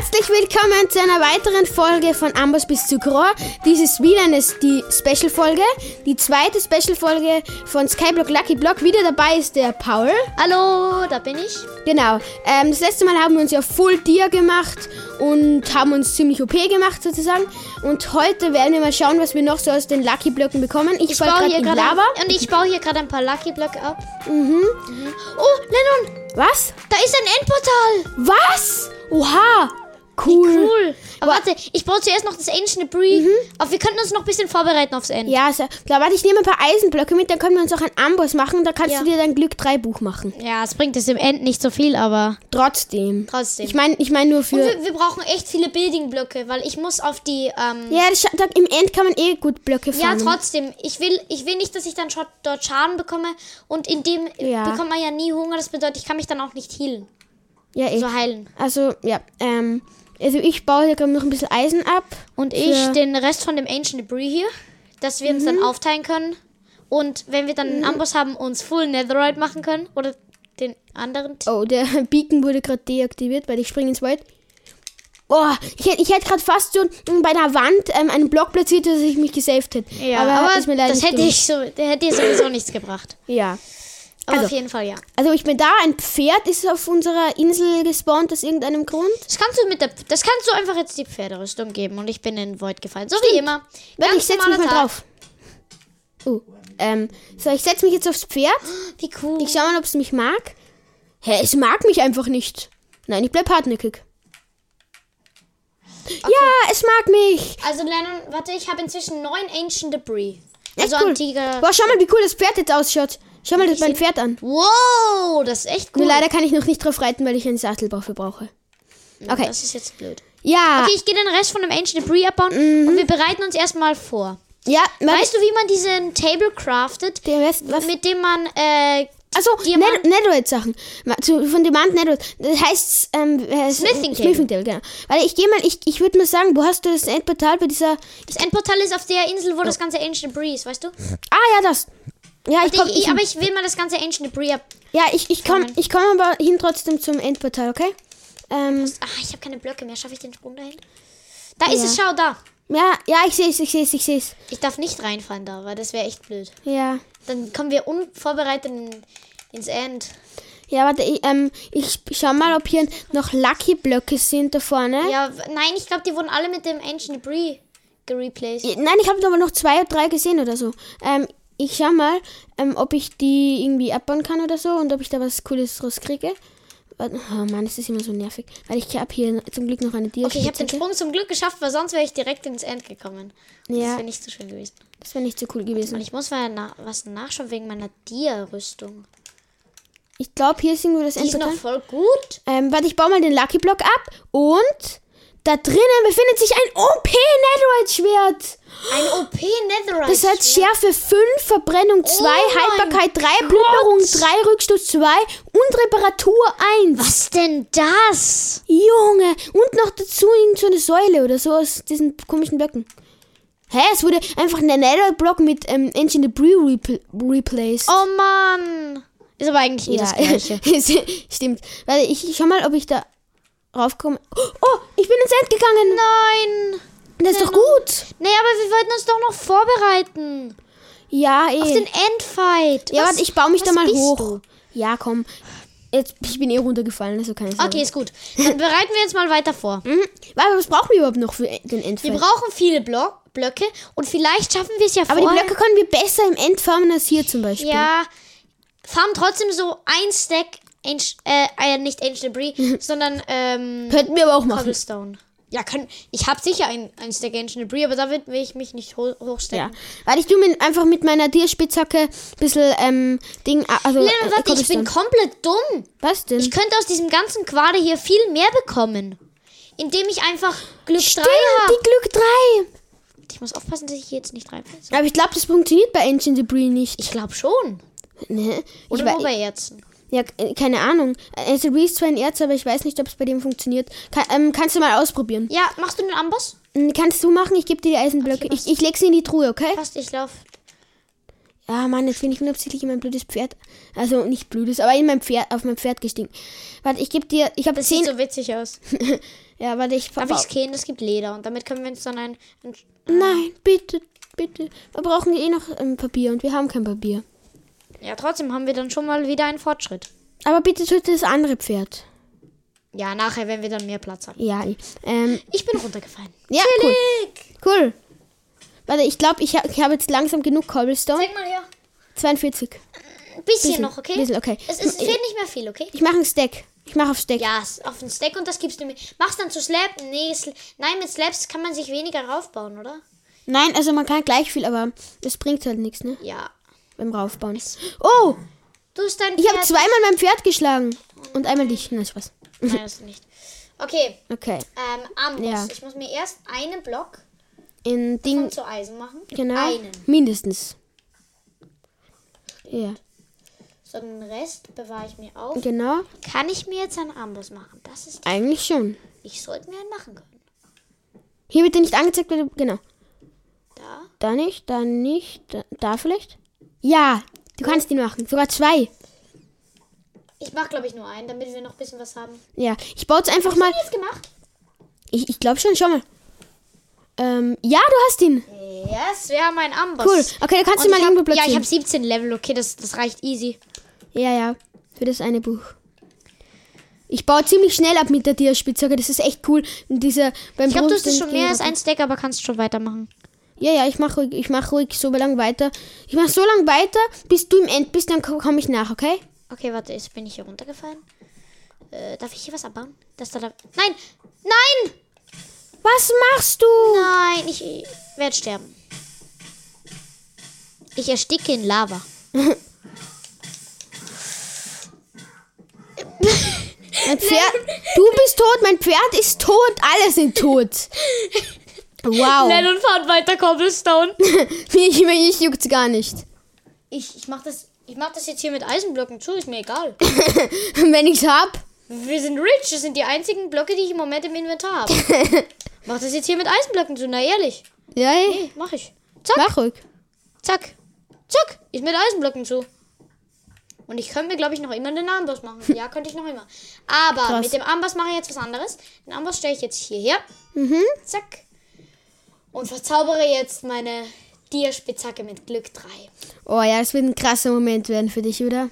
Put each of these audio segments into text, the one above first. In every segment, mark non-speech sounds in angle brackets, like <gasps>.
Herzlich willkommen zu einer weiteren Folge von Amboss bis zu Grohr. Dies ist wieder eine, die Special-Folge, die zweite Special-Folge von Skyblock Lucky Block. Wieder dabei ist der Paul. Hallo, da bin ich. Genau. Ähm, das letzte Mal haben wir uns ja Full Tier gemacht und haben uns ziemlich OP gemacht sozusagen. Und heute werden wir mal schauen, was wir noch so aus den Lucky Blöcken bekommen. Ich, Ich baue hier gerade und ich baue hier gerade ein paar Lucky Blöcke ab. Mhm. Oh, Lennon, Was? da ist ein Endportal. Was? Oha. Cool. Cool. Aber warte, ich baue zuerst noch das Ancient Debris. Aber wir könnten uns noch ein bisschen vorbereiten aufs Ende. Ja, so, klar, warte, ich nehme ein paar Eisenblöcke mit, dann können wir uns auch einen Amboss machen. Da kannst Ja. du dir dein Glück 3 Buch machen. Ja, es bringt es im End nicht so viel, aber Trotzdem. trotzdem. Ich meine ich mein nur für. und wir, wir brauchen echt viele Building-Blöcke, weil ich muss auf die. Ähm, ja, das, da, im End kann man eh gut Blöcke Ja, farmen. trotzdem. Ich will, ich will nicht, dass ich dann dort Schaden bekomme. Und in dem Ja. bekommt man ja nie Hunger. Das bedeutet, ich kann mich dann auch nicht healen. Ja, eh. So heilen. Also, ja, ähm, also ich baue hier gerade noch ein bisschen Eisen ab. Und ich den Rest von dem Ancient Debris hier, dass wir uns Mhm. dann aufteilen können. Und wenn wir dann einen Amboss haben, uns Full Netherite machen können. Oder den anderen. Oh, der <laughs> Beacon wurde gerade deaktiviert, weil ich springe ins Wald. Oh, ich hätte ich hätt gerade fast so bei einer Wand ähm, einen Block platziert, dass ich mich gesaved hätte. Ja, aber, ist mir leider das nicht hätte ich so, der hätte dir sowieso nichts gebracht. Ja. Aber Also- auf jeden Fall ja. Also ich bin da, ein Pferd ist auf unserer Insel gespawnt aus irgendeinem Grund. Das kannst du mit der, das kannst du einfach jetzt die Pferderüstung geben und ich bin in Void gefallen. So wie immer. Warte, ich setze mich mal Tag. drauf. Oh, ähm, so, ich setze mich jetzt aufs Pferd. Wie cool. Ich schau mal, ob es mich mag. Hä, es mag mich einfach nicht. Nein, ich bleib hartnäckig. Ja, es mag mich. Also Lennon, warte, ich habe inzwischen neun Ancient Debris. Echt Also cool. antike. Boah, schau mal, wie cool das Pferd jetzt ausschaut. Schau mal das mein Pferd an. Wow, das ist echt cool. Nur leider kann ich noch nicht drauf reiten, weil ich einen Sattel dafür brauche. Okay. Das ist jetzt blöd. Ja, Okay, ich gehe den Rest von dem Ancient Debris abbauen Mhm. und wir bereiten uns erstmal vor. ja, Weißt du, wie man diesen Table craftet, der Rest, was? mit dem man äh, Achso, Diamant- Netherite-Sachen. Von Diamant Netherite. Das heißt, ähm, äh, Smithing Table. Smithing Table, genau. Weil ich gehe mal, ich, ich würde mal sagen, wo hast du das Endportal bei dieser. das Endportal ist auf der Insel, wo das ganze Ancient Debris ist, weißt du? Ah, ja, das. Ja, ich komm, ich, ich, aber ich will mal das ganze Ancient Debris ab. ja, ich, ich komm, Kommen. ich komm aber hin trotzdem zum Endportal, okay? Ähm, Ah, ich habe keine Blöcke mehr. Schaffe ich den Sprung dahin? Da ist es, schau da. ja, ja, ich sehe es, ich sehe es, ich sehe es. Ich darf nicht reinfallen da, weil das wäre echt blöd. Ja. Dann kommen wir unvorbereitet in, ins End. Ja, warte, ich, ähm, ich schau mal, ob hier noch Lucky Blöcke sind da vorne. Ja, nein, ich glaube, die wurden alle mit dem Ancient Debris gereplaced. Nein, ich habe aber noch zwei oder drei gesehen oder so. Ähm, ich schau mal, ähm, ob ich die irgendwie abbauen kann oder so und ob ich da was Cooles rauskriege. Warte, Oh Mann, das ist immer so nervig. Weil ich habe hier zum Glück noch eine Dia. Okay, ich habe den Sprung zum Glück geschafft, weil sonst wäre ich direkt ins End gekommen. Das Ja. wäre nicht so schön gewesen. Das wäre nicht so cool Und gewesen. ich muss mal na was nachschauen wegen meiner Dia-Rüstung. Ich glaube, hier ist irgendwo das Die ist noch voll gut. Ähm, warte, ich baue mal den Lucky Block ab und da drinnen befindet sich ein OP Netherite Schwert. Ein OP Netherite. Das hat Schwert. Schärfe 5, Verbrennung 2, Oh Haltbarkeit 3, Gott. Plünderung 3, Rückstoß 2 und Reparatur 1. Was denn das? Junge, und noch dazu irgend so eine Säule oder so aus diesen komischen Blöcken. Hä, es wurde einfach ein Nether-Block mit ähm, Engine Debris repl replaced. Oh Mann. Ist aber eigentlich eh das <laughs> Gleiche. <laughs> Stimmt. Warte, ich schau mal, ob ich da raufkomme. Oh, ich bin ins End gegangen. Nein. Das ist doch gut. Nee, aber wir wollten uns doch noch vorbereiten. Ja, eh. Auf den Endfight. ja, Was- warte, ich baue mich da mal hoch. du? Ja, komm. Jetzt, ich bin eh runtergefallen, also keine Sorge. Okay, ist gut. Dann bereiten wir jetzt mal weiter vor. <laughs> Mhm. Warte, was brauchen wir überhaupt noch für den Wir Endfight? brauchen viele Blo Blöcke und vielleicht schaffen wir es ja Aber die vorher. Blöcke können wir besser im End farmen als hier zum Beispiel. Ja, farm trotzdem so ein Stack, Anci- äh, äh, nicht Ancient Debris, <laughs> sondern ähm, Könnten wir aber auch machen. Cobblestone. Ja, können, ich habe sicher ein, ein Stack Ancient Debris, aber damit will ich mich nicht ho Ja. hochstecken. Weil ich tu mir einfach mit meiner Tierspitzhacke ein bisschen ähm, Ding. Also, Lennon, äh, warte, ich bin komplett dumm. Was denn? Ich könnte aus diesem ganzen Quader hier viel mehr bekommen. Indem ich einfach Glück 3 Stimmt, habe. die Glück 3. Ich muss aufpassen, dass ich hier jetzt nicht reinfalle. Aber ich glaube, das funktioniert bei Ancient Debris nicht. Ich glaube schon. Ne? Oder ich nur bei Ärzten. Ja, äh, keine Ahnung. Ancient Debris ist zwar ein Erz, aber ich weiß nicht, ob es bei dem funktioniert. Kann, ähm, kannst du mal ausprobieren. Ja, machst du den Amboss? Kannst du machen? Ich gebe dir die Eisenblöcke. Okay, ich ich leg sie in die Truhe, okay? Passt, ich lauf. Ja, Mann, jetzt bin ich unabsichtlich in mein blödes Pferd. Also nicht blödes, aber in mein Pferd, auf mein Pferd gestiegen. Warte, ich gebe dir. Ich habe Das zehn. sieht so witzig aus. <laughs> ja, warte, ich Darf ich scannen? Es gibt Leder und damit können wir uns dann ein. ein Nein, bitte, bitte. Wir brauchen eh noch ähm, Papier und wir haben kein Papier. Ja, trotzdem haben wir dann schon mal wieder einen Fortschritt. Aber bitte töte das andere Pferd. Ja, nachher, wenn wir dann mehr Platz haben. Ja, ähm, Ich bin runtergefallen. <laughs> ja, cool. Cool. Warte, ich glaube, ich, ha ich habe jetzt langsam genug Cobblestone. Zeig mal her. 42. Ein bisschen, Bisschen, noch, okay? bisschen, okay. Es, es fehlt nicht mehr viel, okay? Ich mache einen Stack. Ich mache auf Stack. Ja, es- auf den Stack und das gibst du mir. Mach's dann zu Slab. Nee, Sl nein, mit Slabs kann man sich weniger raufbauen, oder? Nein, also man kann gleich viel, aber das bringt halt nichts, ne? Ja. Beim Raufbauen. Oh, Du hast dein ich habe Pferd- zweimal mein Pferd geschlagen. Und einmal dich. Nein, Spaß. Nein, das nicht. Okay, Okay. ähm, Amboss. Ja. Ich muss mir erst einen Block In Ding. zu Eisen machen. Genau. Einen. Mindestens. Ja, So, den Rest bewahre ich mir auf. genau. Kann ich mir jetzt einen Amboss machen? Das ist. Eigentlich schon. Ich sollte mir einen machen können. Hier wird dir nicht angezeigt, genau. Da. Da nicht, da nicht, da, da vielleicht? Ja, du kannst ihn machen. Sogar zwei. Ich mache, glaube ich, nur einen, damit wir noch ein bisschen was haben. Ja, ich baue jetzt einfach mal. Jetzt gemacht? Ich, ich glaube schon, schau mal. Ähm, ja, du hast ihn. Yes, wir haben einen Amboss. Cool. Okay, da kannst Und du mal ich irgendwo hab, Ja, ich platzieren. habe 17 Level, okay, das, das reicht easy. Ja, ja, für das eine Buch. Ich baue ziemlich schnell ab mit der Tierspitzhacke. Das ist echt cool. Und dieser beim Ich glaube, du hast schon mehr als ein Stack, aber kannst schon weitermachen. Ja, ja, ich mache ruhig, ich mache ruhig so lang weiter. Ich mache so lang weiter, bis du im End bist, dann komme ich nach, okay? Okay, warte, jetzt bin ich hier runtergefallen. Äh, darf ich hier was abbauen? Das da, da. Nein! Nein! Was machst du? Nein, ich werde sterben. Ich ersticke in Lava. <laughs> Mein Pferd, du bist tot, mein Pferd ist tot, alle sind tot. <laughs> Wow. Lennon fahrt weiter Cobblestone. <laughs> mich, mich juckt's gar nicht. Ich, ich mach das. Ich mach das jetzt hier mit Eisenblöcken zu, ist mir egal. <laughs> Wenn ich's hab. Wir sind rich, das sind die einzigen Blöcke, die ich im Moment im Inventar habe. <laughs> mach das jetzt hier mit Eisenblöcken zu, na ehrlich. Ja, ey, Nee, mach ich. Zack, mach ruhig. zack, zack. Ist mit Eisenblöcken zu. Und ich könnte mir, glaube ich, noch immer den Amboss machen. Ja, könnte ich noch immer. Aber Krass. mit dem Amboss mache ich jetzt was anderes. Den Amboss stelle ich jetzt hierher. Mhm. Zack. Und verzaubere jetzt meine Dierspitzhacke mit Glück 3. Oh ja, das wird ein krasser Moment werden für dich, oder?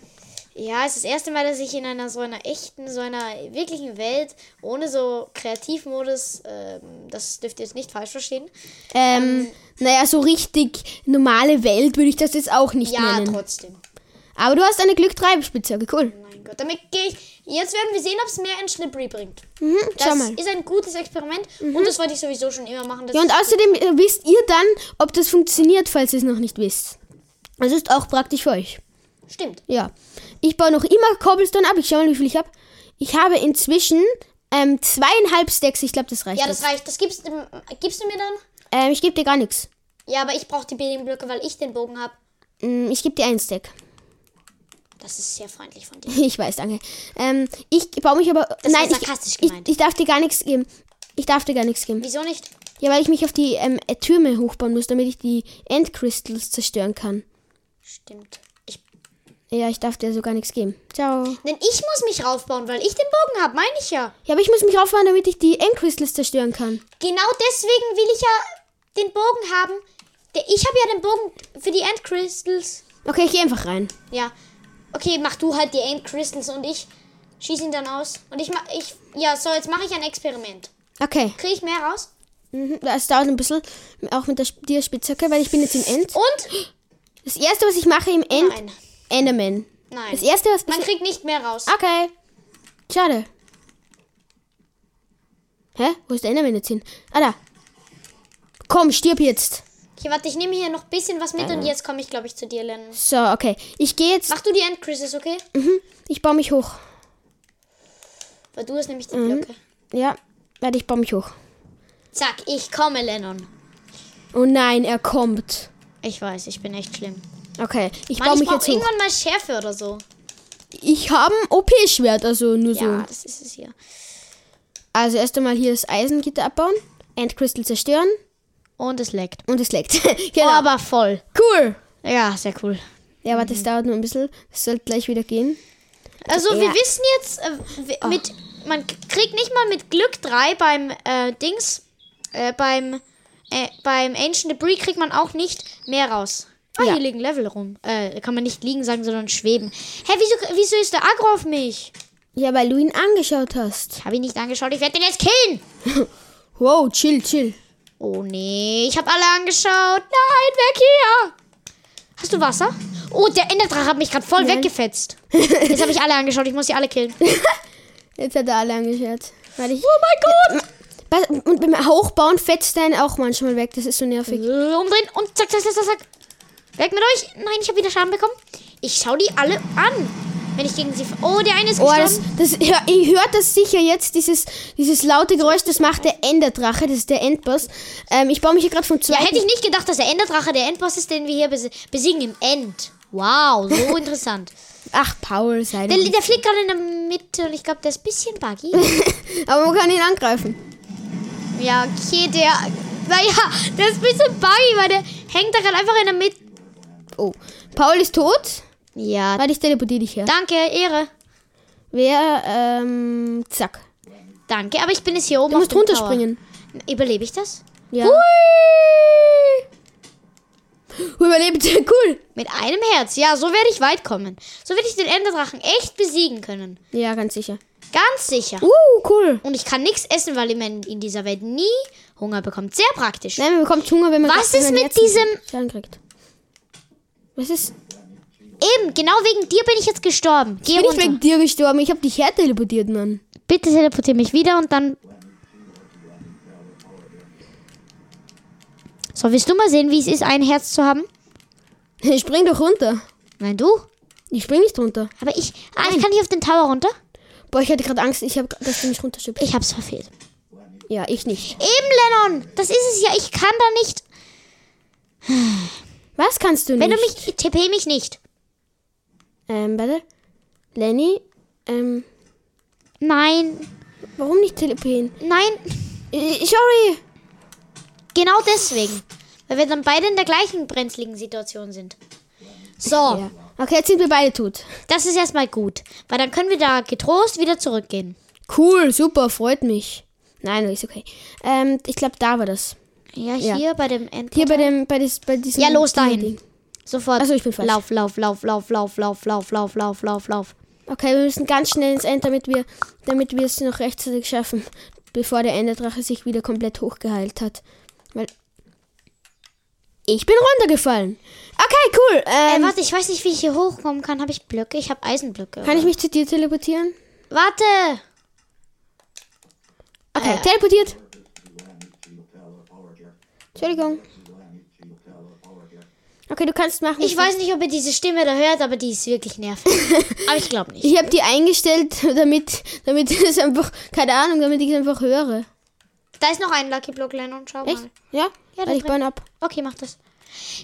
Ja, es ist das erste Mal, dass ich in einer so einer echten, so einer wirklichen Welt ohne so Kreativmodus, ähm, das dürft ihr jetzt nicht falsch verstehen. Ähm, naja, so richtig normale Welt würde ich das jetzt auch nicht Ja, nennen. trotzdem. Aber du hast eine Glück 3 Spitzhacke, cool. Mein Gott, damit gehe ich. Jetzt werden wir sehen, ob es mehr in Slippery bringt. Mhm, Das. Mhm. ist ein gutes Experiment und das wollte ich sowieso schon immer machen. Ja, und außerdem äh, wisst ihr dann, ob das funktioniert, falls ihr es noch nicht wisst. Das ist auch praktisch für euch. stimmt. Ja. Ich baue noch immer Cobblestone ab. Ich schau mal, wie viel ich habe. Ich habe inzwischen ähm, zweieinhalb Stacks. Ich glaube, das reicht. Ja, das jetzt. reicht. Das gibst, du- gibst du mir dann? Ähm, ich gebe dir gar nichts. Ja, aber ich brauche die Blöcke, weil ich den Bogen habe. Mm, Ich gebe dir einen Stack. Das ist sehr freundlich von dir. <laughs> Ich weiß, danke. Ähm, ich baue mich aber. Das war nein, ich, sarkastisch ich, gemeint. ich darf dir gar nichts geben. Ich darf dir gar nichts geben. Wieso nicht? Ja, weil ich mich auf die ähm, äh, Türme hochbauen muss, damit ich die Endcrystals zerstören kann. Stimmt. Ich, Ja, ich darf dir so gar nichts geben. Ciao. denn ich muss mich raufbauen, weil ich den Bogen habe, meine ich ja. Ja, aber ich muss mich raufbauen, damit ich die Endcrystals zerstören kann. Genau deswegen will ich ja den Bogen haben. Ich habe ja den Bogen für die Endcrystals. Okay, ich gehe einfach rein. Ja. Okay, mach du halt die Endcrystals und ich schieße ihn dann aus. Und ich mach. Ich, ja, so, jetzt mache ich ein Experiment. Okay. Kriege ich mehr raus? Mhm, das dauert ein bisschen, auch mit der Spitzhacke, weil ich bin jetzt im End. Und? Das erste, was ich mache im End, Nein. Enderman. Nein. Das erste, was Man kriegt nicht mehr raus. Okay. Schade. Hä? Wo ist der Enderman jetzt hin? Ah, da. Komm, stirb jetzt. Okay, warte, ich nehme hier noch ein bisschen was mit und jetzt komme ich, glaube ich, zu dir, Lennon. So, okay. Ich gehe jetzt. Mach du die Endcrystals, okay? Mhm. Ich baue mich hoch. Weil du hast nämlich die Mhm. Blöcke. Ja. Warte, ich baue mich hoch. Zack, ich komme, Lennon. Oh nein, er kommt. Ich weiß, ich bin echt schlimm. Okay, ich Mann, baue ich mich brauche jetzt hoch. irgendwann mal Schärfe oder so. Ich habe ein OP-Schwert, also nur so. Ja, das ist es hier. Also erst einmal hier das Eisengitter abbauen, Endcrystal zerstören Und es leckt. und es leckt. Oh, <laughs> genau. aber voll. cool. Ja, sehr cool. Ja, warte, es dauert nur ein bisschen. Es sollte gleich wieder gehen. Also wir Ja. wissen jetzt, äh, w- mit, man k- kriegt nicht mal mit Glück 3 beim äh, Dings, äh, beim, äh, beim Ancient Debris kriegt man auch nicht mehr raus. Ah, Ja. hier liegen Level rum. Äh, kann man nicht liegen sagen, sondern schweben. Hä, wieso, wieso ist der Agro auf mich? Ja, weil du ihn angeschaut hast. Ich habe ihn nicht angeschaut, ich werde den jetzt killen. <laughs> Wow, chill, chill. Oh nee, ich habe alle angeschaut. Nein, weg hier. Hast du Wasser? Oh, der Enderdrache hat mich gerade voll Nein. weggefetzt. Jetzt habe ich alle angeschaut, ich muss sie alle killen. <laughs> Jetzt hat er alle angeschaut. Weil ich, Oh mein Gott. Und beim Hochbauen fetzt er ihn auch manchmal weg. Das ist so nervig. Äh, Umdrehen und zack, zack, zack, zack, zack. Weg mit euch. Nein, ich habe wieder Schaden bekommen. Ich schau die alle an. Wenn ich gegen sie... Oh, der eine ist Oh, gestorben. das, das, hör, ihr hört das sicher jetzt, dieses, dieses laute Geräusch, das macht der Enderdrache, das ist der Endboss. Ähm, ich baue mich hier gerade vom ja, zweiten... hätte ich nicht gedacht, dass der Enderdrache der Endboss ist, den wir hier besi besiegen im End. Wow, so <laughs> interessant. Ach, Paul, sei Der, der fliegt gerade in der Mitte und ich glaube, der ist ein bisschen buggy. <laughs> Aber man kann ihn angreifen. ja, okay, der... Naja, der ist ein bisschen buggy, weil der hängt da gerade einfach in der Mitte. Oh. Paul ist tot. Ja, Warte, ich teleportiere dich her. danke, Ehre. Wer, ähm, zack. Danke, aber ich bin jetzt hier oben Du musst Tower. runterspringen. Überlebe ich das? Ja. Hui! Überlebt, <laughs> cool. Mit einem Herz. Ja, so werde ich weit kommen. So werde ich den Enderdrachen echt besiegen können. Ja, ganz sicher. Ganz sicher. Uh, cool. Und ich kann nichts essen, weil man in dieser Welt nie Hunger bekommt. Sehr praktisch. Nein, man bekommt Hunger, wenn man... Was ist mit Herzen- diesem-. Was ist... Eben, genau wegen dir bin ich jetzt gestorben. Geh Bin ich runter. wegen dir gestorben? Ich habe dich her teleportiert, Mann. Bitte teleportier mich wieder und dann... So, willst du mal sehen, wie es ist, ein Herz zu haben? <laughs> Ich spring doch runter. Nein, du? Ich spring nicht runter. Aber ich... Ah, ich kann nicht auf den Tower runter? Boah, ich hatte gerade Angst, ich hab, dass du mich runterschubst. Ich hab's verfehlt. Ja, ich nicht. Eben, Lennon! Das ist es ja. Ich kann da nicht... Was kannst du nicht? Wenn du mich... TP mich nicht. Ähm, warte. Lenny, ähm, Nein. warum nicht teleportieren? Nein. Äh, sorry. Genau deswegen. Weil wir dann beide in der gleichen brenzligen Situation sind. So, Ja. Okay, jetzt sind wir beide tot. das ist erstmal gut. Weil dann können wir da getrost wieder zurückgehen. Cool, super, freut mich. Nein, ist okay. Ähm, ich glaube, da war das. Ja, Ja. hier bei dem End. Hier bei dem, bei, dis, bei diesem. Ja, los dahin. Ding. Sofort. Achso, ich bin falsch. Lauf, lauf, lauf, lauf, lauf, lauf, lauf, lauf, lauf, lauf, lauf. Okay, wir müssen ganz schnell ins End, damit wir, damit wir es noch rechtzeitig schaffen, bevor der Enderdrache sich wieder komplett hochgeheilt hat. Weil ich bin runtergefallen. Okay, cool. Äh, Ähm, warte, ich weiß nicht, wie ich hier hochkommen kann. Habe ich Blöcke? Ich habe Eisenblöcke. kann ich mich zu dir teleportieren? Warte! Okay, Äh. teleportiert. Entschuldigung. Okay, du kannst machen. Ich weiß nicht, ob ihr diese Stimme da hört, aber die ist wirklich nervig. <laughs> aber ich glaube nicht. Ich habe die eingestellt, damit, damit es einfach, keine Ahnung, damit ich es einfach höre. Da ist noch ein Lucky Block, Lennon. Schau Echt? mal. Ja? Ja, ich da baue ihn ab. Okay, mach das.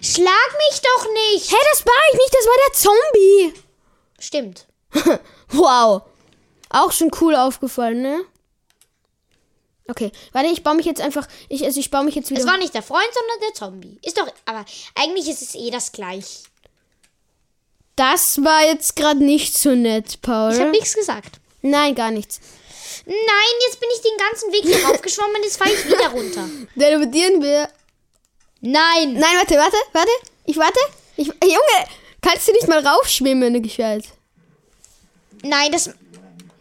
Schlag mich doch nicht! Hey, das war ich nicht, das war der Zombie. Stimmt. <laughs> Wow. Auch schon cool aufgefallen, ne? Okay, warte, ich baue mich jetzt einfach, ich, also ich baue mich jetzt wieder. Es war nicht der Freund, sondern der Zombie. Ist doch, aber eigentlich ist es eh das gleich. das war jetzt gerade nicht so nett, Paul. Ich habe nichts gesagt. Nein, gar nichts. Nein, jetzt bin ich den ganzen Weg hier raufgeschwommen, jetzt fahre ich wieder runter. <laughs> Teleportieren wir. Nein! Nein, warte, warte, warte. Ich warte. Ich, Junge, kannst du nicht mal raufschwimmen, gescheit? Nein, das.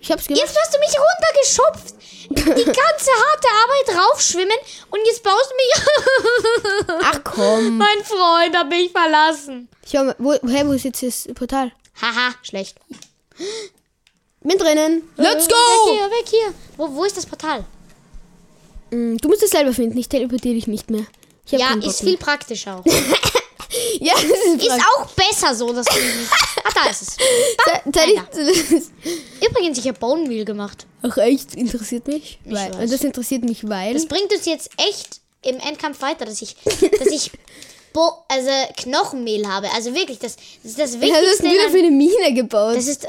Ich hab's gemacht. Jetzt hast du mich runtergeschupft. Die <laughs> ganze harte Arbeit raufschwimmen und jetzt baust du mich. <laughs> Ach komm. mein Freund hat mich verlassen. Schau mal, wo, hä, wo ist jetzt das Portal? Haha, schlecht. Bin drinnen. Let's Weg go! hier, weg hier. Wo, wo ist das Portal? Mm, Du musst es selber finden. Ich teleportiere dich nicht mehr. Ich Ja, ist viel praktischer auch. <laughs> Ja, das ist, Ist auch besser so, dass du nicht. Ach, da ist es. Soll- soll ich, Übrigens, ich habe Bone Meal gemacht. Ach echt, interessiert mich? Weil, weiß. Das interessiert mich, weil... Das bringt uns jetzt echt im Endkampf weiter, dass ich, dass ich Bo also Knochenmehl habe. Also wirklich, das, das ist das hast Wichtigste. du wieder an- für eine Mine gebaut? das ist,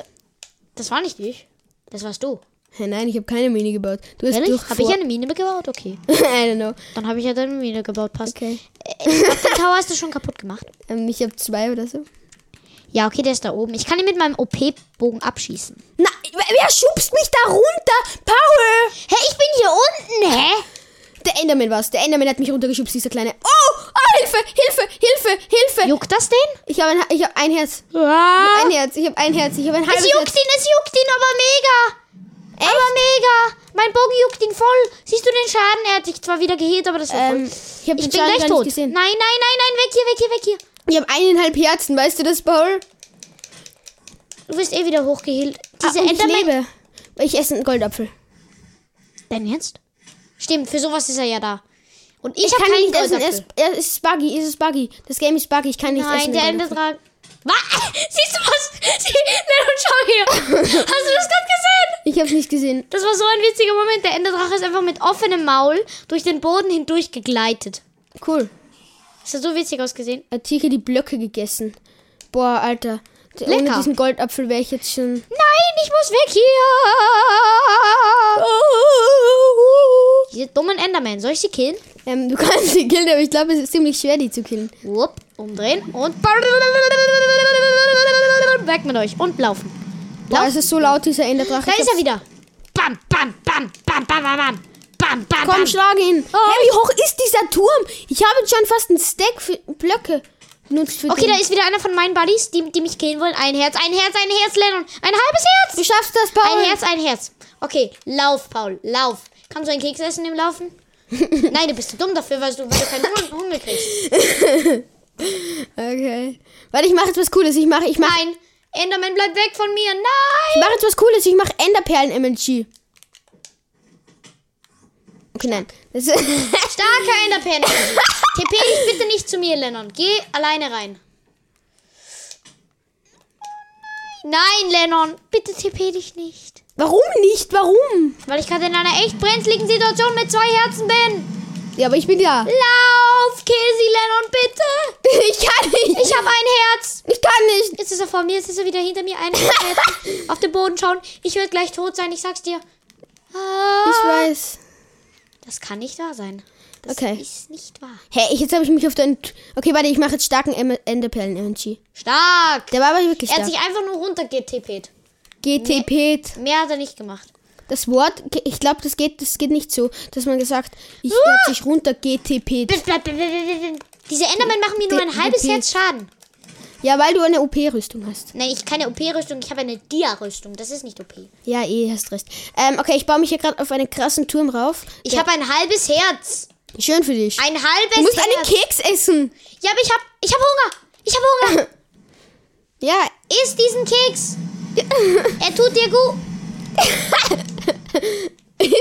das war nicht ich. Das warst du. Nein, ich habe keine Mine gebaut. Du hast Ehrlich? Habe ich eine Mine gebaut? Okay. <laughs> I don't know. Dann habe ich ja deine Mine gebaut. Passt. Okay. Ich glaub, den Tower hast du schon kaputt gemacht. <laughs> Ähm, ich habe zwei oder so. Ja, okay, der ist da oben. Ich kann ihn mit meinem OP-Bogen abschießen. Na, wer schubst mich da runter? Paul! Hä, ich bin hier unten, hä? Der Enderman war's. Der Enderman hat mich runtergeschubst, dieser kleine. Oh! Ah, Hilfe! Hilfe! Hilfe! Hilfe! Juckt das den? Ich habe ein, ich hab ein Herz. Ah. Ein Herz. Ich habe ein Herz. Ich habe ein Es halbes juckt Herz. ihn, es juckt ihn, aber mega. Aber mega. Mein Bogen juckt ihn voll. Siehst du den Schaden? Er hat dich zwar wieder geheilt, aber das war Ähm, voll. ich habe Ich bin Schaden gleich tot. Nein, nein, nein, nein, weg hier, weg hier, weg hier. Ich habe eineinhalb Herzen. Weißt du das, Paul? Du wirst eh wieder hochgeheilt. Diese ah, und ich lebe. Weil ich esse einen Goldapfel. Dein Ernst? Stimmt, für sowas ist er ja da. Und ich, Ich, kann nicht essen. Es, Goldapfel. es ist buggy. Es ist buggy. Das Game ist buggy. Ich kann nicht Nein, essen. der den Goldapfel. Enderdrache. Was? <laughs> Siehst du was? <laughs> Sie, Leon, schau hier. <laughs> Hast du das gerade gesehen? Ich habe es nicht gesehen. Das war so ein witziger Moment. Der Enderdrache ist einfach mit offenem Maul durch den Boden hindurch gegleitet. Cool. Das hat so witzig ausgesehen. Hat Tiger die Blöcke gegessen. Boah, Alter. Ohne Lecker. diesen Goldapfel wäre ich jetzt schon. Nein, ich muss weg hier. Diese dummen Endermen. Soll ich sie killen? Ähm, du <laughs> kannst sie killen, aber ich glaube, es ist ziemlich schwer, die zu killen. Wupp, umdrehen und weg mit euch und laufen. Boah, es ist so laut, dieser Enderdrache. Da Ich ist er wieder. Bam, bam, bam, bam, bam, bam, bam. Bam, bam, Komm, bam. schlag ihn. Oh. Hey, wie hoch ist dieser Turm? Ich habe jetzt schon fast einen Stack für Blöcke benutzt für Okay, den. da ist wieder einer von meinen Buddies, die, die mich killen wollen. Ein Herz, ein Herz, ein Herz, Lennon. Ein halbes Herz. Du schaffst das, Paul. Ein Herz, ein Herz. Okay, lauf, Paul, lauf. Kannst du einen Keks essen im Laufen? <laughs> Nein, du bist zu dumm dafür, weil du, weil du keinen Hunger, Hunger kriegst. <laughs> Okay. Warte, ich mache jetzt was Cooles. Ich mache ich mach, Nein, Enderman bleibt weg von mir. ich Nein. mach jetzt was Cooles. Ich mache Enderperlen-MLG. Okay, nein. Das <laughs> Starker Enderperlen. TP dich bitte nicht zu mir, Lennon. Geh alleine rein. Nein, Lennon, bitte TP dich nicht. Warum nicht? Warum? Weil ich gerade in einer echt brenzligen Situation mit zwei Herzen bin. Ja, aber ich bin ja. Lauf, sie, Lennon, bitte. <laughs> Ich kann nicht. Ich habe ein Herz. Ich kann nicht. Jetzt ist er vor mir, jetzt ist er wieder hinter mir. Ein Herz. <laughs> Auf den Boden schauen. Ich werde gleich tot sein, ich sag's dir. Ah, Ich weiß. Das kann nicht wahr sein. Das Okay. ist nicht wahr. Hey, jetzt habe ich mich auf den. Okay, warte, ich mache jetzt starken Enderperlen-MLG. Stark. Der war aber wirklich Er hat stark. sich einfach nur runtergetippt. GTP. Mehr hat er nicht gemacht. Das Wort, ich glaube, das geht, das geht nicht so, dass man gesagt, ich werde sich runter GTP. Diese Endermen machen mir nur ein halbes Herz Schaden. Ja, weil du eine OP-Rüstung hast. Nein, ich keine OP-Rüstung, ich habe eine Dia-Rüstung. Das ist nicht OP. Ja, eh, hast recht. Ähm, okay, ich baue mich hier gerade auf einen krassen Turm rauf. Ich habe ein halbes Herz. Schön für dich. Ein halbes du musst Herz. einen Keks essen. Ja, aber ich habe ich hab Hunger. Ich habe Hunger. <laughs> Ja, Iss diesen Keks. <laughs> Er tut dir gut. <laughs>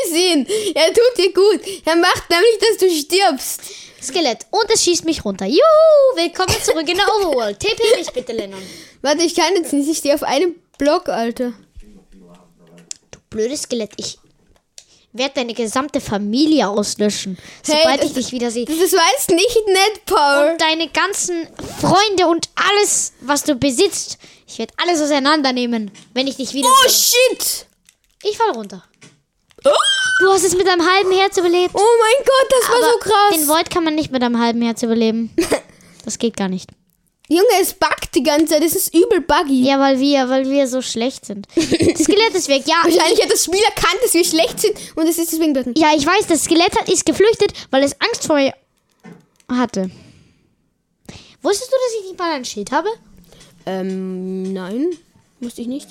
sehe ihn. Er tut dir gut. Er macht nämlich, dass du stirbst. Skelett. Und es schießt mich runter. Juhu, willkommen zurück in der Overworld. TP mich bitte, Lennon. Warte, ich kann jetzt nicht. Ich stehe auf einem Block, Alter. Blödes Skelett, ich werde deine gesamte Familie auslöschen, sobald das- ich dich wieder sehe. Das weißt nicht nett, Paul. Und deine ganzen Freunde und alles, was du besitzt. Ich werde alles auseinandernehmen, wenn ich dich wieder Oh, sehe. shit. Ich fall runter. Du hast es mit einem halben Herz überlebt. oh mein Gott, das war so krass. Den Void kann man nicht mit einem halben Herz überleben. <laughs> Das geht gar nicht. Junge, es buggt die ganze Zeit. Das ist übel buggy. Ja, weil wir, weil wir so schlecht sind. Das <laughs> Skelett ist weg. Ja, Wahrscheinlich hat das Spiel erkannt, dass wir schlecht sind und es ist deswegen dort. ja, ich weiß, das Skelett hat, ist geflüchtet, weil es Angst vor mir hatte. Wusstest du, dass ich nicht mal ein Schild habe? Ähm, nein. Wusste ich nicht.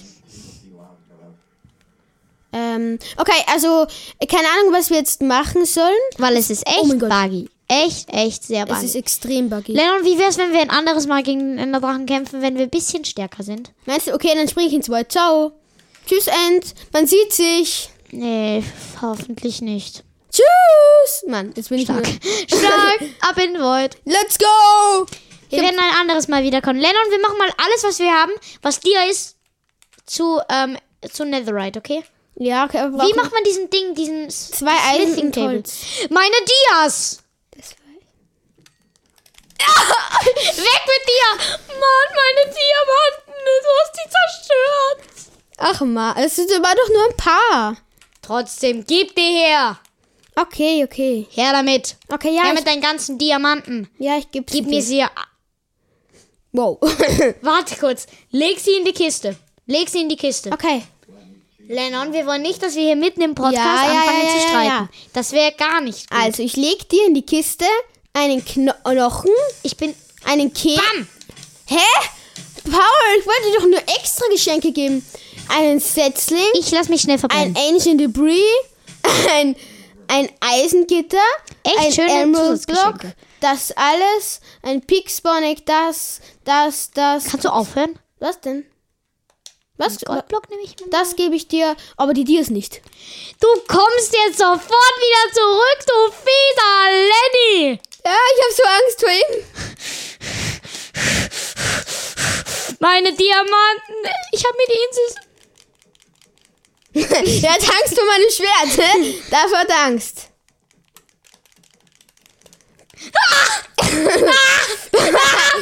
Ähm, okay, also, keine Ahnung, was wir jetzt machen sollen. Weil es ist echt Oh buggy. Echt, echt sehr Es ist buggy. extrem buggy. Lennon, wie wär's, wenn wir ein anderes Mal gegen den Enderdrachen kämpfen, wenn wir ein bisschen stärker sind? Meinst du, okay, dann spring ich ins Wald. Ciao. Tschüss, End. Man sieht sich. Nee, hoffentlich nicht. Tschüss. Mann, jetzt bin ich Stark. <laughs> <laughs> Stark, ab in den Void. Let's go. Wir werden ein anderes Mal wiederkommen. Lennon, wir machen mal alles, was wir haben, was dir ist, zu, ähm, zu Netherite, okay? Ja, okay, Wie macht man diesen Ding, diesen zwei Eisen Smithing und Table? Holz. Meine Dias! <laughs> Weg mit dir! Mann, meine Diamanten, du hast die zerstört. Ach, ma, es sind aber doch nur ein paar. Trotzdem, gib die her. Okay, okay. Her damit. Okay, ja. her ich, mit deinen ganzen Diamanten. ja, ich geb's Gib dir. mir sie. Wow. <laughs> Warte kurz. Leg sie in die Kiste. Leg sie in die Kiste. okay. Lennon, wir wollen nicht, dass wir hier mitten im Podcast Ja, ja, anfangen ja, zu ja, streiten. ja. Das wäre gar nicht gut. Also, ich leg dir in die Kiste einen Knochen, ich bin. einen Keks. Bam! Hä? Paul, ich wollte dir doch nur extra Geschenke geben. Einen Setzling, Ich lass mich schnell ein verbrennen. Ancient Debris, <laughs> ein, ein Eisengitter, Echt ein schöne Emerald Block, das alles, ein Pixbonic, das, das, das. Kannst du aufhören? Was denn? Was? Goldblock nehme ich. Das gebe ich dir, aber die Dias nicht. Du kommst jetzt sofort wieder zurück, du fieser Lenny! Ja, ich habe so Angst vor ihm. Meine Diamanten! Ich habe mir die Insel. <laughs> er hat Angst vor meinem Schwert. hä? Davor hat er Angst.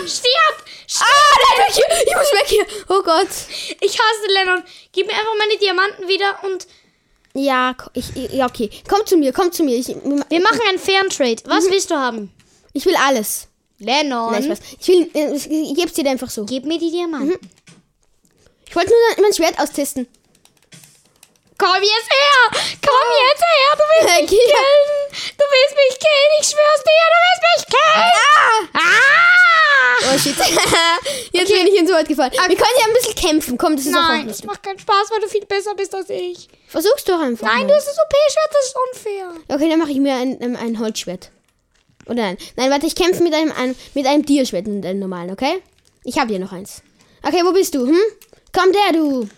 Stirb! Ah, der ist weg hier. Ich muss weg hier. Oh Gott. Ich hasse Lennon. Gib mir einfach meine Diamanten wieder und Ja, ich, ja, okay. Komm zu mir, komm zu mir. Ich, wir machen einen fairen Trade. Was willst du haben? ich will alles. Lennon. Nein. Ich will, äh, ich, geb's dir einfach so. Gib mir die Diamanten. Ich wollte nur mein Schwert austesten. Komm jetzt her! Komm jetzt her! Du willst <laughs> mich killen! Du willst mich killen! Ich schwör's dir, du willst mich killen! Ah! Oh shit. <laughs> Jetzt bin ich ins Wort gefallen. Wir können ja ein bisschen kämpfen. Komm, das ist Nein, das macht keinen Spaß, weil du viel besser bist als ich. Versuch's doch einfach. Nein, mal. du hast das OP-Schwert, das ist unfair. Okay, dann mache ich mir ein, ein, Holzschwert. Oder nein. Nein, warte, ich kämpfe mit einem, ein, mit einem Tierschwert, mit einem normalen, okay? Ich habe hier noch eins. Okay, wo bist du? Hm? Komm der, du.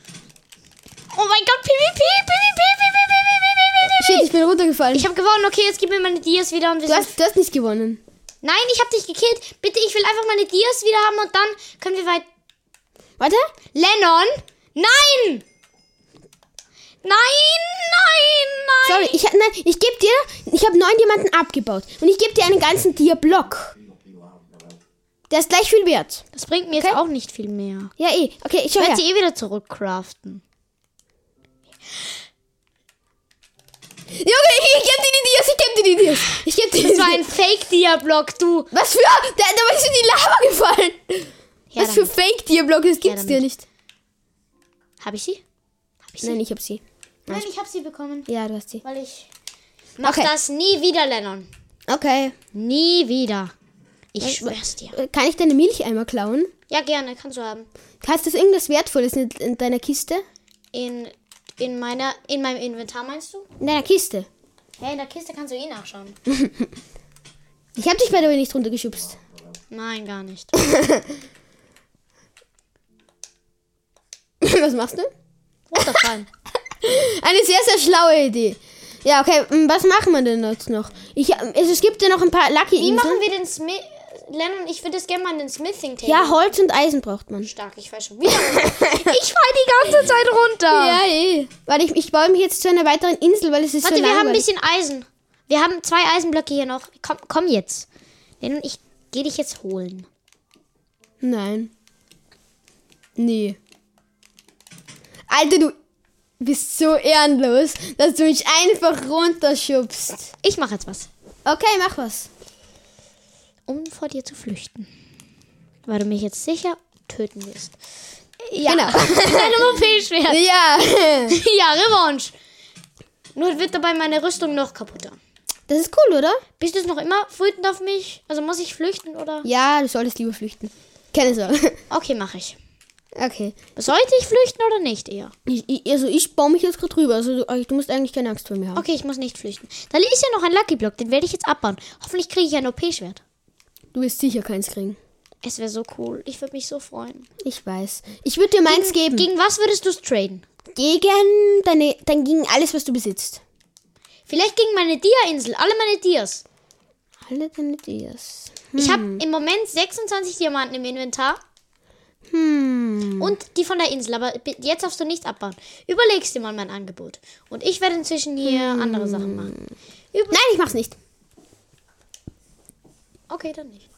Oh mein Gott, PvP, PvP, PvP, Shit, ich bin runtergefallen. Ich habe gewonnen, okay, jetzt gib mir meine Dias wieder und wir du, hast, du hast nicht gewonnen. Nein, ich habe dich gekillt. Bitte, ich will einfach meine Dias wieder haben und dann können wir weit... Warte. Lennon? Nein! Nein, nein, nein! Sorry, ich, nein, ich gebe dir, ich habe neun Diamanten abgebaut. Und ich gebe dir einen ganzen Tierblock. Der ist gleich viel wert. Das bringt mir jetzt Okay. auch nicht viel mehr. Ja, eh. Okay, ich werde sie eh wieder zurückcraften. Junge, ich, gebe dir die Dias, ich gebe dir die Dias. Ich gebe dir Das die war ein Fake-Dia-Block, du. Was für? Da, da ist in die Lava gefallen. Ja, Was für Fake-Tierblocke? Das gibt's damit. dir nicht. Habe ich sie? Hab ich sie? Nein, ich hab sie. Nein, ich habe sie bekommen. Ja, du hast sie. Weil ich... Mach Okay. das nie wieder, Lennon. Okay. Nie wieder. Ich schwör's dir. Äh, Kann ich deine Milch einmal klauen? Ja, gerne, kannst du haben. Hast du irgendwas Wertvolles in, in deiner Kiste? In, in meiner, in meinem Inventar meinst du? In deiner Kiste. Ja, in der Kiste kannst du eh nachschauen. <laughs> Ich hab dich bei der Way nicht runtergeschubst. Nein, gar nicht. <laughs> Was machst du? Runterfallen. <laughs> Eine sehr, sehr schlaue Idee. Ja, okay, was machen wir denn jetzt noch? Ich, also es gibt ja noch ein paar Lucky Wie Inseln. machen wir den Smith... Lennon, ich würde das gerne mal in den Smithing Table. Ja, Holz und Eisen braucht man. Stark, ich weiß schon wieder. <laughs> ich fall die ganze Zeit runter. Ja, eh. Warte, ich, ich baue mich jetzt zu einer weiteren Insel, weil es ist Warte, so wir haben ein langweilig. bisschen Eisen. Wir haben zwei Eisenblöcke hier noch. Komm, komm jetzt. Lennon, ich gehe dich jetzt holen. Nein. Nee. Alter, du bist so ehrenlos, dass du mich einfach runterschubst. Ich mache jetzt was. Okay, mach was. Um vor dir zu flüchten. Weil du mich jetzt sicher töten wirst. Ja. Genau. <laughs> Deinem OP-Schwert. Ja. <laughs> ja, Revanche. Nur wird dabei meine Rüstung noch kaputter. Das ist cool, oder? Bist du es noch immer wütend auf mich? Also muss ich flüchten oder? Ja, du solltest lieber flüchten. Keine Sorge. <laughs> Okay, mache ich. Okay. Sollte ich flüchten oder nicht eher? Ich, ich, also ich baue mich jetzt gerade rüber. Also du, du musst eigentlich keine Angst vor mir haben. Okay, ich muss nicht flüchten. Da ist ja noch ein Lucky Block, den werde ich jetzt abbauen. Hoffentlich kriege ich ein OP-Schwert. Du wirst sicher keins kriegen. Es wäre so cool. Ich würde mich so freuen. Ich weiß. Ich würde dir meins geben. Gegen was würdest du es traden? Gegen deine, dann gegen alles, was du besitzt. Vielleicht gegen meine Dia-Insel. Alle meine Dias. Alle deine Dias. Ich habe im Moment 26 Diamanten im Inventar. Hm. Und die von der Insel. Aber jetzt darfst du nichts abbauen. Überlegst dir mal mein Angebot. Und ich werde inzwischen hier andere Sachen machen. Über Nein, ich mach's nicht. Okay, dann nicht.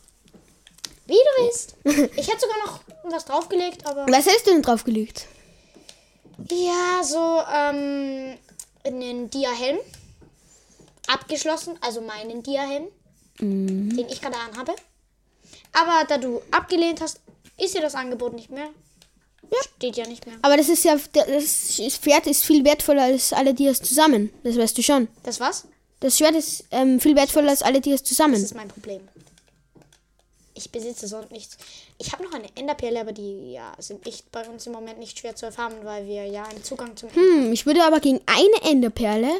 Wie du willst. Ich hätte sogar noch was draufgelegt, aber. Was hast du denn draufgelegt? Ja, so, ähm. einen Dia-Helm abgeschlossen, also meinen Dia-Helm, den ich gerade anhabe. Aber da du abgelehnt hast, ist dir das Angebot nicht mehr. Steht ja nicht mehr. Aber das ist ja, das Pferd ist viel wertvoller als alle Dias zusammen. Das weißt du schon. Das was? Das Schwert ist ähm, viel wertvoller als alle Das zusammen. ist mein Problem. Ich besitze sonst nichts. Ich habe noch eine Enderperle, aber die ja, sind echt bei uns im Moment nicht schwer zu erfahren, weil wir ja einen Zugang zum Hm, ich würde aber gegen eine Enderperle,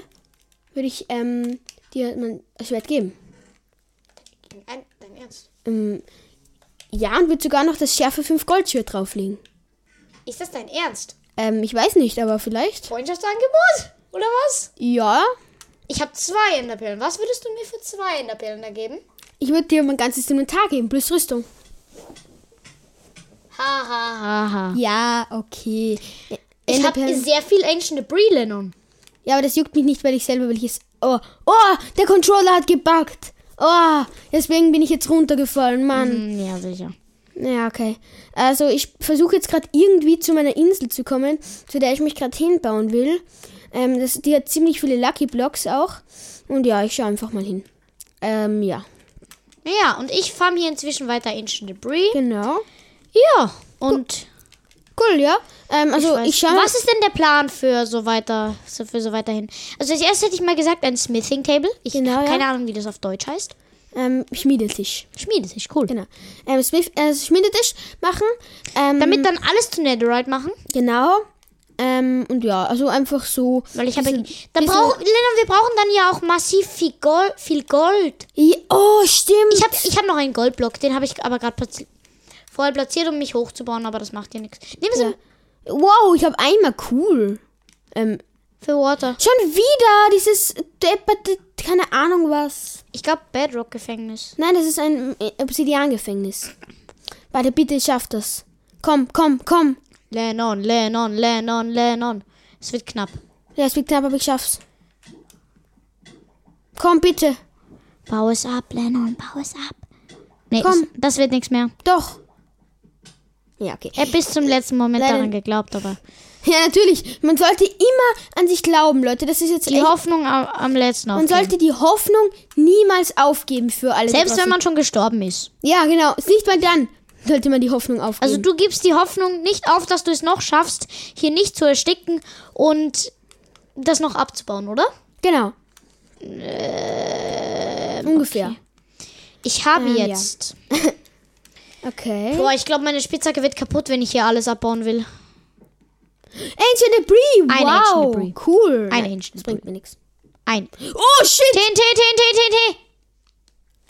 würde ich ähm, dir mein Schwert geben. Ein, dein Ernst? Ähm, ja, und würde sogar noch das schärfe 5 Goldschwert drauflegen. Ist das dein Ernst? Ähm, ich weiß nicht, aber vielleicht. Freundschaftsangebot? Oder was? Ja, Ich habe zwei Enderperlen. Was würdest du mir für zwei Enderperlen da geben? ich würde dir mein ganzes Inventar geben, plus Rüstung. Ha, ha, ha, ha. Ja, okay. Ich habe sehr viel Ancient Debris, Lennon. Ja, aber das juckt mich nicht, weil ich selber welches. Oh, oh, der Controller hat gebuggt. Oh, deswegen bin ich jetzt runtergefallen, Mann. Ja, sicher. Ja, okay. Also ich versuche jetzt gerade irgendwie zu meiner Insel zu kommen, zu der ich mich gerade hinbauen will. Ähm, das, die hat ziemlich viele Lucky Blocks auch. Und ja, ich schaue einfach mal hin. Ähm, ja. Ja, und ich farm hier inzwischen weiter Ancient Debris. Genau. Ja, und Cool, ja. Ähm, also weiß- ich, schaue. Was ist denn der Plan für so weiter, so für so weiterhin? Also als erstes hätte ich mal gesagt ein Smithing Table. Ich Genau, habe ja. keine Ahnung, wie das auf Deutsch heißt. Ähm, Schmiedetisch. Schmiedetisch, cool. Genau. Ähm, Smith, äh, Schmiedetisch machen. Ähm, Damit dann alles zu Netherite machen, Genau. Ähm, und ja, also einfach so. weil ich habe da brauch, wir brauchen dann ja auch massiv viel Gold, viel Gold. Ja, Oh, stimmt. Ich habe ich hab noch einen Goldblock, den habe ich aber gerade platzi vorher platziert, um mich hochzubauen, aber das macht ja nichts. Nimm es Ja. Wow, ich habe einmal cool. Ähm, für Water. schon wieder dieses keine Ahnung was. Ich glaube Bedrock Gefängnis. Nein, das ist ein äh, Obsidian-Gefängnis. Warte, bitte, schaff das. Komm, komm, komm. Lennon, Lennon, Lennon, Lennon. Es wird knapp. Ja, es wird knapp, aber ich schaff's. Komm, bitte. Bau es ab, Lennon, bau es ab. Nee, Komm. Das, das wird nichts mehr. Doch. Ja, okay. Ich habe bis zum letzten Moment Leider- daran geglaubt, aber <laughs> Ja, natürlich. Man sollte immer an sich glauben, Leute. Das ist jetzt die echt. Hoffnung am, am letzten Man aufgeben. sollte die Hoffnung niemals aufgeben für alle. da Selbst wenn man schon gestorben ist. Ja, genau. Nicht mal dann sollte man die Hoffnung aufgeben. Also du gibst die Hoffnung nicht auf, dass du es noch schaffst, hier nicht zu ersticken und das noch abzubauen, oder? Genau. Ungefähr. Ich habe Ähm, ja. jetzt. <laughs> Okay. Boah, ich glaube, meine Spitzhacke wird kaputt, wenn ich hier alles abbauen will. Ancient Debris. Ein wow. Ancient Debris. Cool. Ein Nein, Ancient Das bringt mir nichts. Ein. Oh, shit. TNT, TNT, TNT.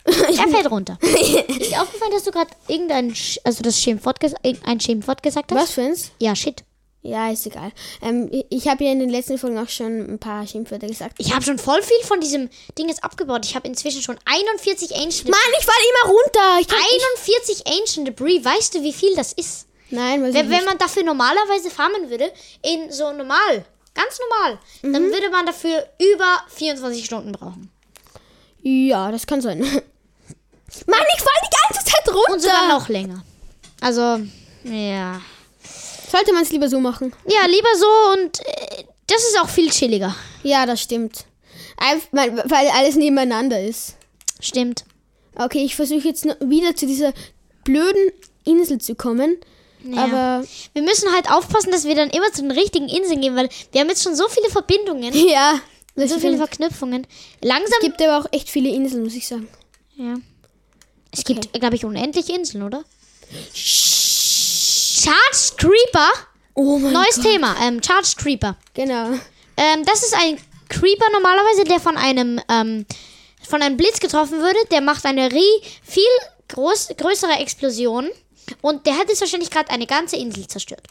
<laughs> Er fällt runter. <laughs> Ist dir aufgefallen, dass du gerade irgendein, Sch- also das Schimpfwort, ges ein Schimpfwort gesagt hast? Was für eins? Ja, shit. Ja, ist egal. Ähm, ich- habe ja in den letzten Folgen auch schon ein paar Schimpfwörter gesagt. Ich habe schon voll viel von diesem Ding jetzt abgebaut. Ich habe inzwischen schon 41 Ancient Mann, ich falle immer runter. Ich kann nicht. 41 Ancient Debris. Weißt du, wie viel das ist? Nein, ich Wenn, wenn man dafür normalerweise farmen würde, in so normal, ganz normal, Mhm. dann würde man dafür über 24 Stunden brauchen. Ja, das kann sein. <laughs> Mann, ich falle die ganze Zeit runter. Und sogar noch länger. Also, ja. Sollte man es lieber so machen? Ja, lieber so und äh, das ist auch viel chilliger. Ja, das stimmt. Einf- weil alles nebeneinander ist. Stimmt. Okay, ich versuche jetzt wieder zu dieser blöden Insel zu kommen. Ja. Aber Wir müssen halt aufpassen, dass wir dann immer zu den richtigen Inseln gehen, weil wir haben jetzt schon so viele Verbindungen, <laughs> ja, so viele. Verknüpfungen. Langsam. gibt aber auch echt viele Inseln, muss ich sagen. ja. Es gibt, glaube ich, unendlich Inseln, oder? Charged Creeper. Oh mein Neues Gott. Thema. Ähm, Charged Creeper. Genau. Ähm, das ist ein Creeper normalerweise, der von einem, ähm, von einem Blitz getroffen würde. Der macht eine viel groß, größere Explosion. Und der hat jetzt wahrscheinlich gerade eine ganze Insel zerstört.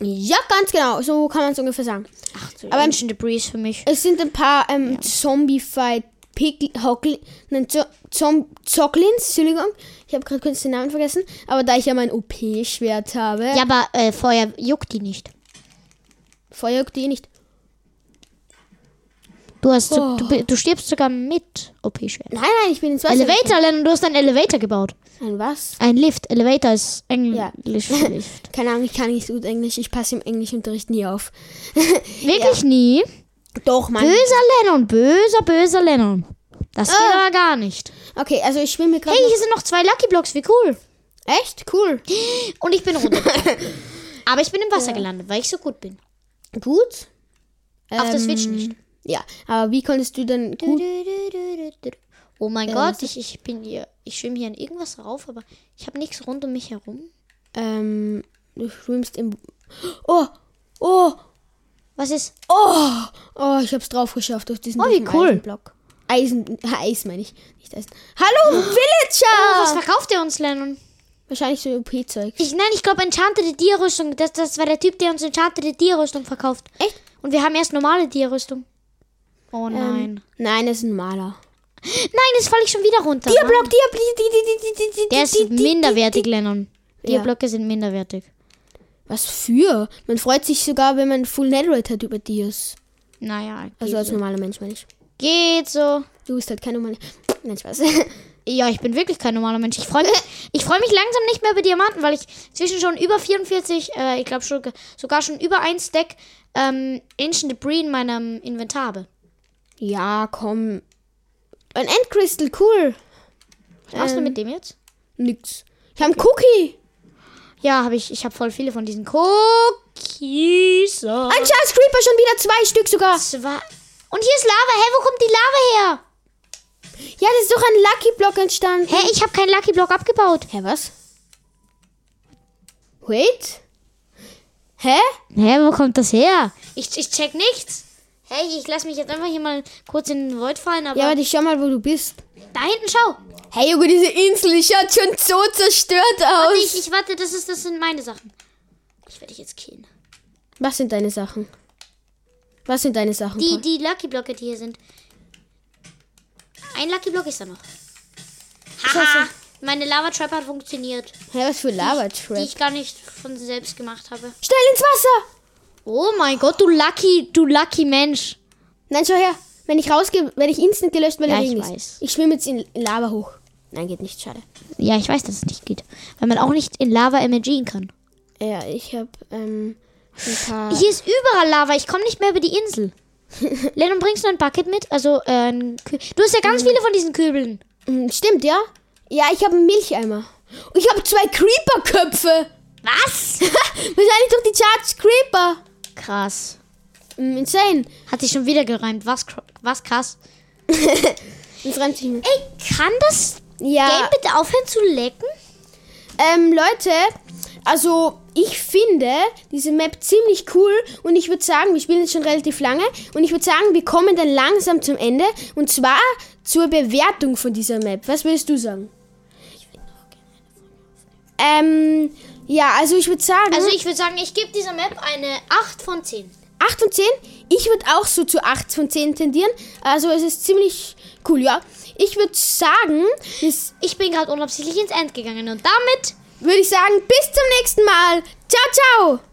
Ja, ganz genau. So kann man es ungefähr sagen. Ach, so Aber- Ancient Debris für mich. Es sind ein paar ähm, Zombie-Fight Pigl Hockl nein, Zo Zom Zocklins, Entschuldigung. Ich habe gerade kurz den Namen vergessen. Aber da ich ja mein OP-Schwert habe, Ja, aber äh, Feuer juckt die nicht. Feuer juckt die nicht. Du, hast Oh. du, du stirbst sogar mit OP-Schwert. Nein, nein, ich bin ins Wasser. Elevator, Lennon, du hast einen Elevator gebaut. Ein was? Ein Lift. Elevator ist Ja. Englisch für Lift. <laughs> Keine Ahnung, ich kann nicht gut Englisch. Ich passe im Englischunterricht nie auf. <laughs> Wirklich nie? Doch, Mann. Böser Lennon, böser, böser Lennon. Das geht Ah. aber gar nicht. Okay, also ich schwimme gerade. Hey, hier sind noch zwei Lucky Blocks, wie cool. Echt? Cool. <gasps> Und ich bin runter. <laughs> aber ich bin im Wasser gelandet, weil ich so gut bin. Gut. Auf der Ähm, Switch nicht. Ja, aber wie konntest du dann gut. Oh mein Gott, ich, ich bin hier, ich schwimme hier in irgendwas rauf, aber ich habe nichts rund um mich herum. Ähm, du schwimmst im. Oh! Oh! Was ist? Oh! Oh, ich hab's drauf geschafft auf diesen Oh, wie cool. Eisenblock. Eisen. Eis meine ich. Nicht Eisen. Hallo, Oh, was Villager! verkauft der uns, Lennon? Wahrscheinlich so OP-Zeug. Ich, nein, ich glaube Enchanted Tierrüstung. Das, das war der Typ, der uns Enchanted Tierrüstung verkauft. Echt? Und wir haben erst normale Tierrüstung. Oh Ähm, nein. nein, das ist ein Maler. Nein, jetzt falle ich schon wieder runter. Tierblock, Tierblock, Der ist minderwertig, Lennon. Ja. Tierblöcke sind minderwertig. Was für? Man freut sich sogar, wenn man Full Netherite hat über Dias. Naja, Also als so. normaler Mensch, meine ich. geht so. Du bist halt kein normaler. <laughs> Nein, Spaß. <laughs> Ja, ich bin wirklich kein normaler Mensch. Ich freue mich, ich freu mich langsam nicht mehr über Diamanten, weil ich zwischen schon über 44, äh, ich glaube schon, sogar schon über ein Stack ähm, Ancient Debris in meinem Inventar habe. ja, komm. Ein Endcrystal, cool. Was machst du Ähm. mit dem jetzt? Nix. Ich habe einen Cookie. Ja, habe ich. Ich habe voll viele von diesen Cookies. Ein Charles Creeper, schon wieder zwei Stück sogar. Zwei. Und hier ist Lava. Hä, wo kommt die Lava her? Ja, das ist doch ein Lucky Block entstanden. Hä, ich habe keinen Lucky Block abgebaut. Hä, was? Wait. Hä? Hä, wo kommt das her? Ich, ich check nichts. Hey, ich lasse mich jetzt einfach hier mal kurz in den Void fallen, aber Ja, warte, ich schau mal, wo du bist. da hinten schau. Hey, Junge, diese Insel, die schaut schon so zerstört Warte, aus. ich, ich warte, das ist das sind meine Sachen. Ich werde dich jetzt killen. Was sind deine Sachen? Was sind deine Sachen? Die Paul? die Lucky Blocke, die hier sind. Ein Lucky Block ist da noch. Haha, meine Lava Trap hat funktioniert, Hä, was für Lava die Trap? ich gar nicht von selbst gemacht habe. Schnell ins Wasser! Oh mein Gott, du Lucky, du Lucky Mensch. Nein, schau her. Wenn ich rausgehe, werde ich instant gelöscht, weil Ja, ich weiß. ist. Ich schwimme jetzt in Lava hoch. Nein, geht nicht, schade. Ja, ich weiß, dass es nicht geht, weil man auch nicht in Lava MLGen kann. Ja, ich habe ähm, ein paar. Hier ist überall Lava, ich komme nicht mehr über die Insel. <laughs> Lennon, bringst du ein Bucket mit? Also, äh, du hast ja ganz viele von diesen Kübeln. Hm, Stimmt, ja? Ja, ich habe einen Milcheimer. Und ich habe zwei Creeper-Köpfe. Was? <laughs> Wahrscheinlich doch die Charged Creeper. Krass. Hm, insane. Hat sich schon wieder gereimt. Was, was krass. Das reimt sich nicht. Ey, kann das Ja, Game bitte aufhören zu lecken? ähm, Leute, also ich finde diese Map ziemlich cool und ich würde sagen, wir spielen jetzt schon relativ lange und ich würde sagen, wir kommen dann langsam zum Ende und zwar zur Bewertung von dieser Map. Was würdest du sagen? Ähm, ja, also ich würde sagen, Also ich würde sagen, ich gebe dieser Map eine 8 von 10. 8 von 10. Ich würde auch so zu 8 von 10 tendieren. Also es ist ziemlich cool, ja. Ich würde sagen, Ich bin gerade unabsichtlich ins End gegangen und damit würde ich sagen, bis zum nächsten Mal. Ciao, ciao.